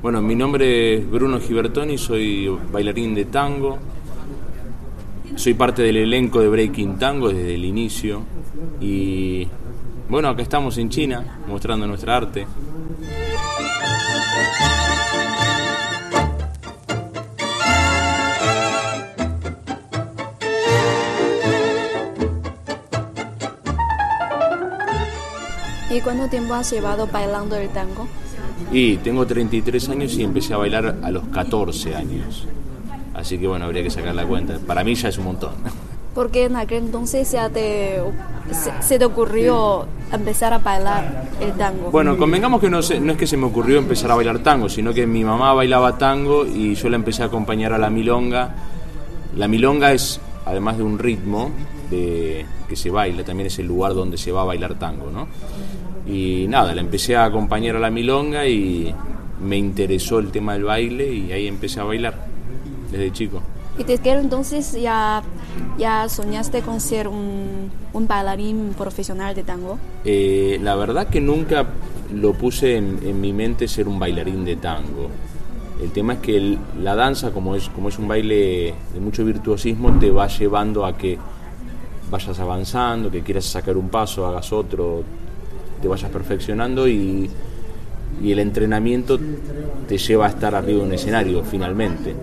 Bueno, mi nombre es Bruno Gibertoni, soy bailarín de tango. Soy parte del elenco de Breaking Tango desde el inicio. Y bueno, acá estamos en China mostrando nuestra arte. ¿Y cuánto tiempo has llevado bailando el tango? Y tengo 33 años y empecé a bailar a los 14 años. Así que bueno, habría que sacar la cuenta. Para mí ya es un montón. ¿Por qué en aquel entonces ya te, se, se te ocurrió empezar a bailar el tango? Bueno, convengamos que no, se- no es que se me ocurrió empezar a bailar tango, sino que mi mamá bailaba tango y yo la empecé a acompañar a la milonga. La milonga es, además de un ritmo de, que se baila, también es el lugar donde se va a bailar tango, ¿no? Y nada, la empecé a acompañar a la milonga y me interesó el tema del baile y ahí empecé a bailar desde chico. ¿Y desde aquel entonces ya, ya soñaste con ser un, un bailarín profesional de tango? Eh, la verdad que nunca lo puse en, en mi mente ser un bailarín de tango. El tema es que la danza, como es, un baile de mucho virtuosismo, te va llevando a que vayas avanzando, que quieras sacar un paso, hagas otro, te vayas perfeccionando y, el entrenamiento te lleva a estar arriba de un escenario finalmente.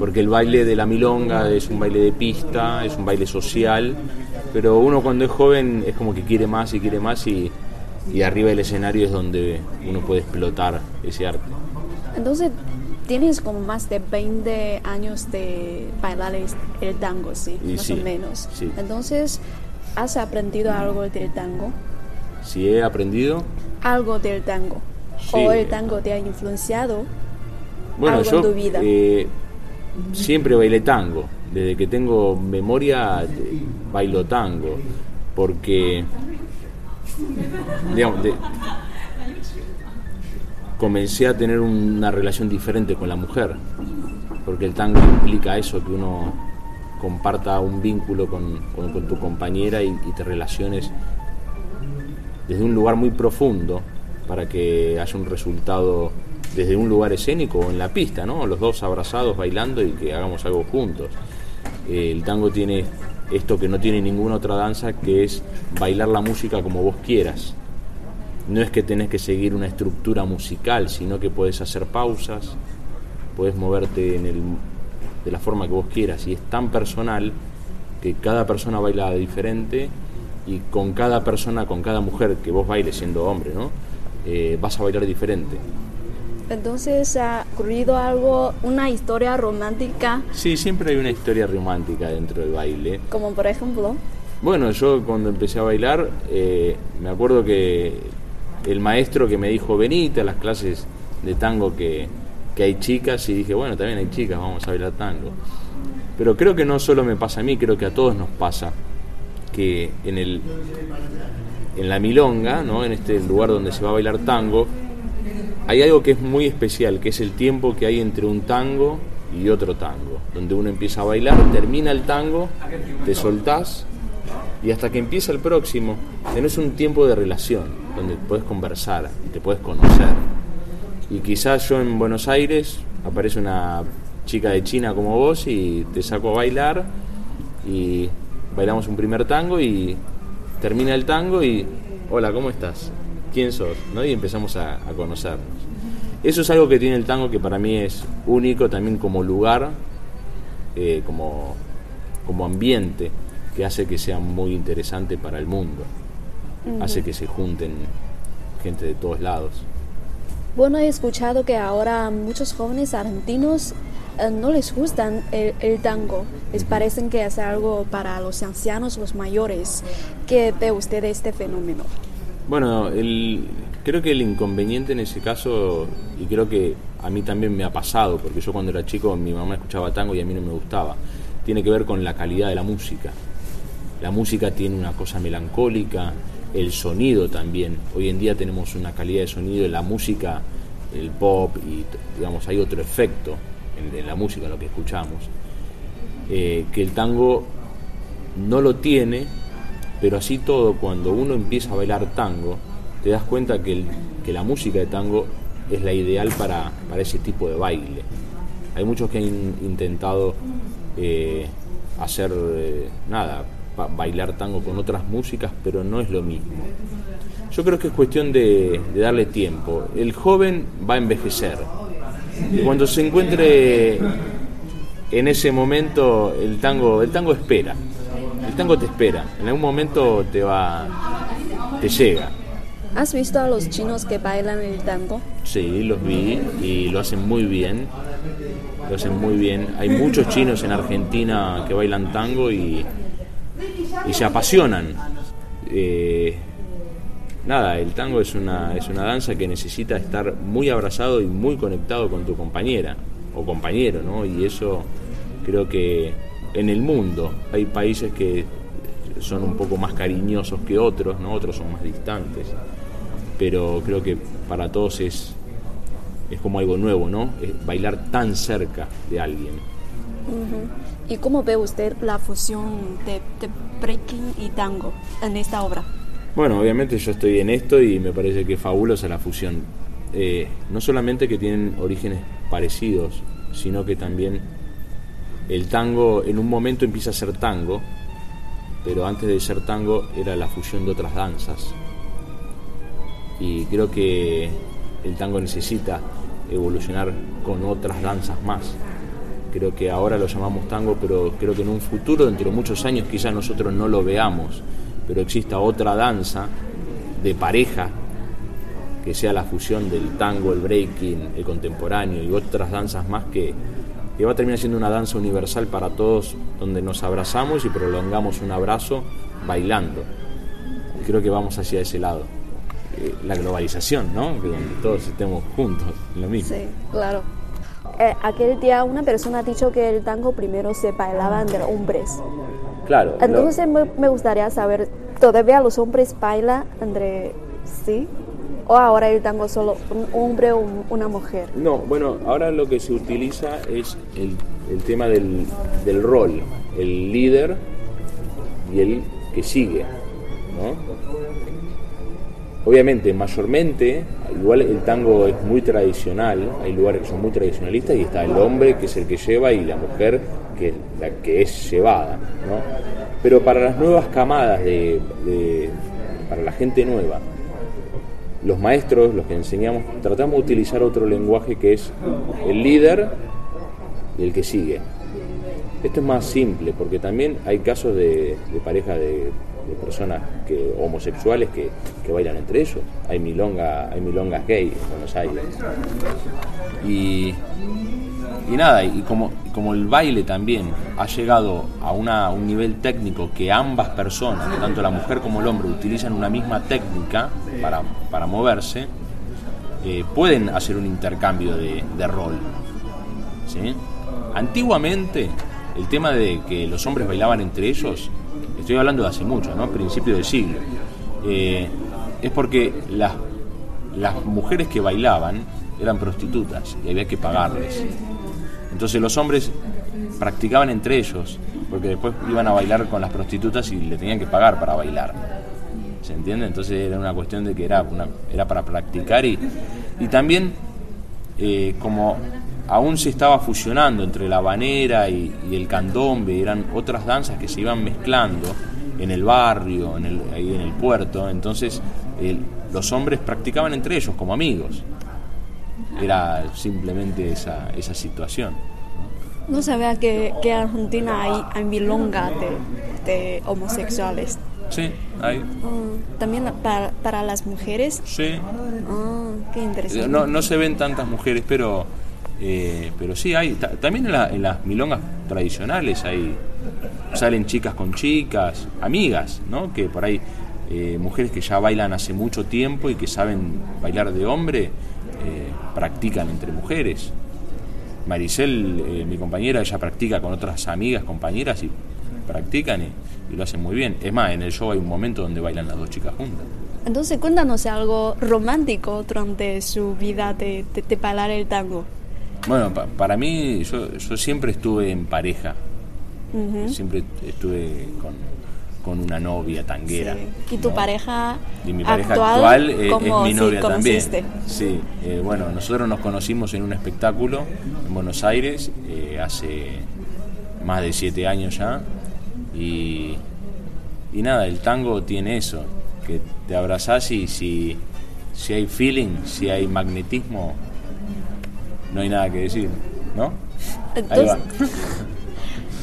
Porque el baile de la milonga es un baile de pista, es un baile social, pero uno cuando es joven es como que quiere más y quiere más y, y arriba del escenario es donde uno puede explotar ese arte. Entonces, tienes como más de 20 años de bailar el, tango, ¿sí? Y más sí, o menos. sí. Entonces, ¿has aprendido algo del tango? Si he aprendido, Algo del tango. Sí. ¿O el tango te ha influenciado? bueno, Algo yo en tu vida. eh, siempre bailé tango. Desde que tengo memoria eh, bailo tango. Porque, digamos, de- comencé a tener una relación diferente con la mujer. Porque el tango implica eso, que uno comparta un vínculo con, tu compañera y, y te relaciones desde un lugar muy profundo para que haya un resultado desde un lugar escénico o en la pista, ¿no? Los dos abrazados bailando y que hagamos algo juntos. Eh, el tango tiene esto que no tiene ninguna otra danza, que es bailar la música como vos quieras. No es que tenés que seguir una estructura musical, sino que podés hacer pausas, podés moverte en el, de la forma que vos quieras. Y es tan personal que cada persona baila diferente y con cada persona, con cada mujer que vos bailes siendo hombre, ¿no? Eh, vas a bailar diferente. Entonces, ¿ha ocurrido algo, una historia romántica? Sí, siempre hay una historia romántica dentro del baile. Como por ejemplo, Bueno, yo cuando empecé a bailar, eh, me acuerdo que el maestro que me dijo, venite a las clases de tango que, que hay chicas, y dije, bueno, también hay chicas, vamos a bailar tango. Pero creo que no solo me pasa a mí, creo que a todos nos pasa que en, el, en la milonga, ¿no? en este lugar donde se va a bailar tango, hay algo que es muy especial, que es el tiempo que hay entre un tango y otro tango, donde uno empieza a bailar, termina el tango, te soltás y hasta que empieza el próximo, tenés un tiempo de relación, donde puedes conversar y te puedes conocer. Y quizás yo en Buenos Aires aparece una chica de China como vos y te saco a bailar y bailamos un primer tango y termina el tango y hola, ¿cómo estás? ¿Quién sos? ¿No? Y empezamos a, a conocernos. Eso es algo que tiene el tango que para mí es único también como lugar, eh, como, como ambiente, que hace que sea muy interesante para el mundo. Hace que se junten gente de todos lados. bueno, he escuchado que ahora muchos jóvenes argentinos eh, no les gustan el, el tango. Les parecen que es algo para los ancianos, los mayores. ¿Qué ve usted de este fenómeno? Bueno, el, creo que el inconveniente en ese caso, y creo que a mí también me ha pasado, porque yo cuando era chico mi mamá escuchaba tango y a mí no me gustaba, tiene que ver con la calidad de la música. La música tiene una cosa melancólica, el sonido también. Hoy en día tenemos una calidad de sonido en la música, el pop, y digamos, hay otro efecto en, la música, lo que escuchamos, eh, que el tango no lo tiene, pero así todo, cuando uno empieza a bailar tango, te das cuenta que, que la música de tango es la ideal para, para ese tipo de baile. Hay muchos que han intentado eh, hacer eh, nada, bailar tango con otras músicas, pero no es lo mismo. Yo creo que es cuestión de, darle tiempo. El joven va a envejecer. Y cuando se encuentre en ese momento, el tango, el tango espera. El tango te espera. En algún momento te va, te llega. ¿Has visto a los chinos que bailan el tango? Sí, los vi y lo hacen muy bien. Lo hacen muy bien. Hay muchos chinos en Argentina que bailan tango y, y se apasionan. Eh, nada, el tango es una, es una danza que necesita estar muy abrazado y muy conectado con tu compañera o compañero, ¿no? Y eso creo que en el mundo hay países que son un poco más cariñosos que otros, ¿no? Otros son más distantes. Pero creo que para todos es, es como algo nuevo, ¿no? bailar tan cerca de alguien. ¿Y cómo ve usted la fusión de, breaking y tango en esta obra? Bueno, obviamente yo estoy en esto y me parece que es fabulosa la fusión. Eh, no solamente que tienen orígenes parecidos, sino que también el tango en un momento empieza a ser tango, pero antes de ser tango era la fusión de otras danzas. Y creo que el tango necesita evolucionar con otras danzas más. Creo que ahora lo llamamos tango, pero creo que en un futuro, dentro de muchos años, quizás nosotros no lo veamos, pero exista otra danza de pareja que sea la fusión del tango, el breaking, el contemporáneo y otras danzas más que, que va a terminar siendo una danza universal para todos, donde nos abrazamos y prolongamos un abrazo bailando. creo que vamos hacia ese lado. Eh, la globalización, ¿no? Que donde todos estemos juntos, lo mismo. Sí, claro. Eh, aquel día una persona ha dicho que el tango primero se bailaba entre hombres. Claro. Entonces me, gustaría saber, ¿todavía los hombres bailan entre sí? ¿O ahora el tango solo un hombre o una mujer? No, bueno, ahora lo que se utiliza es el, el tema del, del rol, el líder y el que sigue, ¿no? Obviamente, mayormente, igual el tango es muy tradicional, hay lugares que son muy tradicionalistas y está el hombre que es el que lleva y la mujer que es la que es llevada, ¿no? Pero para las nuevas camadas de, para la gente nueva, los maestros, los que enseñamos, tratamos de utilizar otro lenguaje que es el líder y el que sigue. Esto es más simple porque también hay casos de, de pareja de de personas que, homosexuales que, bailan entre ellos. Hay milonga, hay milongas gay en Buenos Aires. Y, y nada, y como, como el baile también ha llegado a una, un nivel técnico que ambas personas, tanto la mujer como el hombre, utilizan una misma técnica para, para moverse, eh, pueden hacer un intercambio de, rol. Antiguamente, el tema de que los hombres bailaban entre ellos estoy hablando de hace mucho, ¿no? Principio del siglo, eh, es porque las, las mujeres que bailaban eran prostitutas y había que pagarles. Entonces los hombres practicaban entre ellos, porque después iban a bailar con las prostitutas y le tenían que pagar para bailar. ¿Se entiende? Entonces era una cuestión de que era, era para practicar y, y también eh, como aún se estaba fusionando entre la habanera y, el candombe, eran otras danzas que se iban mezclando en el barrio, en el, ahí en el puerto, entonces los hombres practicaban entre ellos como amigos. Era simplemente esa, esa situación. No sabía que, que en Argentina hay, hay milonga de, homosexuales. Sí, hay. Ah, ¿También para, para, las mujeres? Sí. Ah, qué interesante. No, no se ven tantas mujeres, pero eh, pero sí, hay también en, las milongas tradicionales hay salen chicas con chicas, amigas, ¿no? Que por ahí eh, mujeres que ya bailan hace mucho tiempo y que saben bailar de hombre, eh, practican entre mujeres. Maricel, mi compañera, ella practica con otras amigas, compañeras y practican y, lo hacen muy bien. Es más, en el show hay un momento donde bailan las dos chicas juntas. Entonces cuéntanos algo romántico durante su vida de, de bailar el tango. Bueno, para mí, yo, yo, siempre estuve en pareja. Siempre estuve con una novia tanguera. ¿Y tu pareja y mi pareja actual, es, mi novia también. Sí, eh, bueno, nosotros nos conocimos en un espectáculo en Buenos Aires eh, hace más de siete años ya. Y, y nada, el tango tiene eso, que te abrazás y si, si hay feeling, si hay magnetismo, no hay nada que decir, ¿no? Entonces,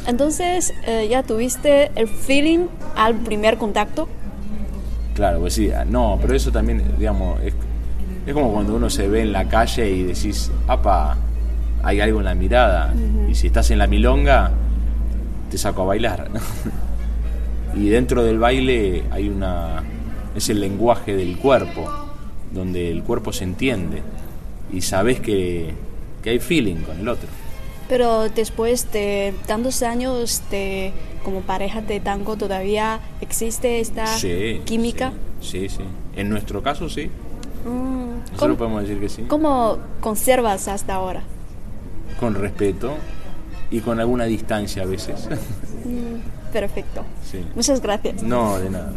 Entonces, eh, ¿ya tuviste el feeling al primer contacto? Claro, pues sí, no, pero eso también, digamos, es, como cuando uno se ve en la calle y decís, apa, hay algo en la mirada. Y si estás en la milonga, te saco a bailar. y dentro del baile hay una. es el lenguaje del cuerpo, donde el cuerpo se entiende y sabes que, que hay feeling con el otro. Pero después de tantos años de como pareja de tango, ¿todavía existe esta química? Sí, sí, En nuestro caso sí. Mm, Nosotros podemos decir que sí. ¿Cómo conservas hasta ahora? Con respeto y con alguna distancia a veces. Mm, perfecto. Muchas gracias. No, de nada.